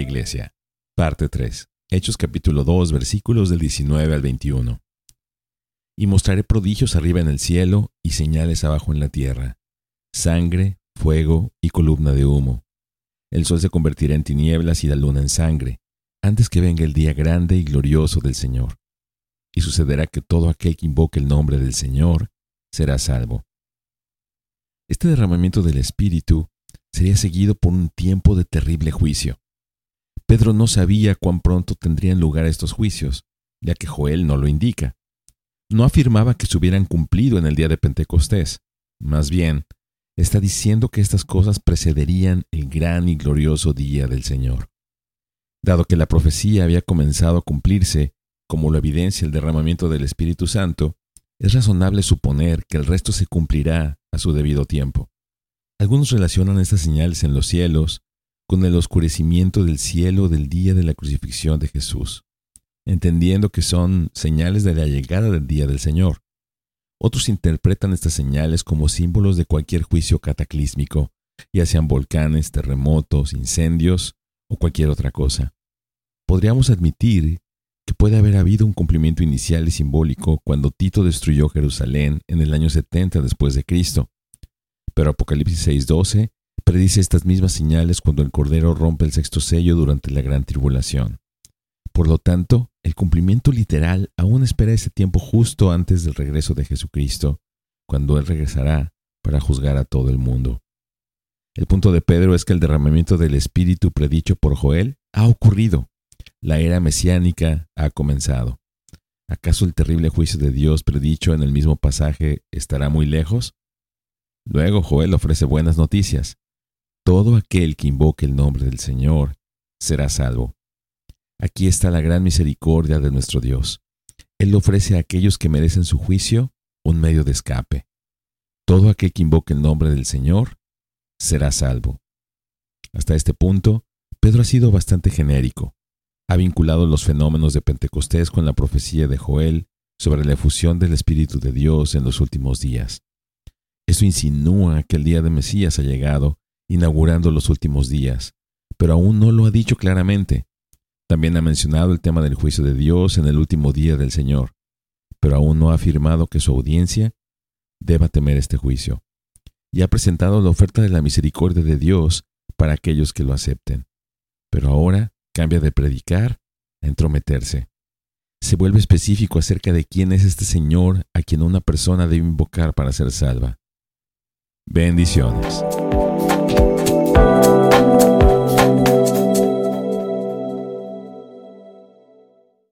iglesia. Parte 3. Hechos capítulo 2 versículos del 19 al 21. Y mostraré prodigios arriba en el cielo y señales abajo en la tierra. Sangre, fuego y columna de humo. El sol se convertirá en tinieblas y la luna en sangre, antes que venga el día grande y glorioso del Señor. Y sucederá que todo aquel que invoque el nombre del Señor será salvo. Este derramamiento del Espíritu sería seguido por un tiempo de terrible juicio. Pedro no sabía cuán pronto tendrían lugar estos juicios, ya que Joel no lo indica. No afirmaba que se hubieran cumplido en el día de Pentecostés. Más bien, está diciendo que estas cosas precederían el gran y glorioso día del Señor. Dado que la profecía había comenzado a cumplirse, como lo evidencia el derramamiento del Espíritu Santo, es razonable suponer que el resto se cumplirá a su debido tiempo. Algunos relacionan estas señales en los cielos con el oscurecimiento del cielo del día de la crucifixión de Jesús, entendiendo que son señales de la llegada del día del Señor. Otros interpretan estas señales como símbolos de cualquier juicio cataclísmico, ya sean volcanes, terremotos, incendios o cualquier otra cosa. Podríamos admitir que puede haber habido un cumplimiento inicial y simbólico cuando Tito destruyó Jerusalén en el año 70 después de Cristo. Pero Apocalipsis 6:12 predice estas mismas señales cuando el Cordero rompe el sexto sello durante la gran tribulación. Por lo tanto, el cumplimiento literal aún espera ese tiempo justo antes del regreso de Jesucristo, cuando Él regresará para juzgar a todo el mundo. El punto de Pedro es que el derramamiento del Espíritu predicho por Joel ha ocurrido. La era mesiánica ha comenzado. ¿Acaso el terrible juicio de Dios predicho en el mismo pasaje estará muy lejos? Luego Joel ofrece buenas noticias. Todo aquel que invoque el nombre del Señor será salvo. Aquí está la gran misericordia de nuestro Dios. Él ofrece a aquellos que merecen su juicio un medio de escape. Todo aquel que invoque el nombre del Señor será salvo. Hasta este punto, Pedro ha sido bastante genérico. Ha vinculado los fenómenos de Pentecostés con la profecía de Joel sobre la efusión del Espíritu de Dios en los últimos días. Eso insinúa que el día de Mesías ha llegado inaugurando los últimos días, pero aún no lo ha dicho claramente. También ha mencionado el tema del juicio de Dios en el último día del Señor, pero aún no ha afirmado que su audiencia deba temer este juicio. Y ha presentado la oferta de la misericordia de Dios para aquellos que lo acepten. Pero ahora cambia de predicar a entrometerse. Se vuelve específico acerca de quién es este Señor a quien una persona debe invocar para ser salva. Bendiciones.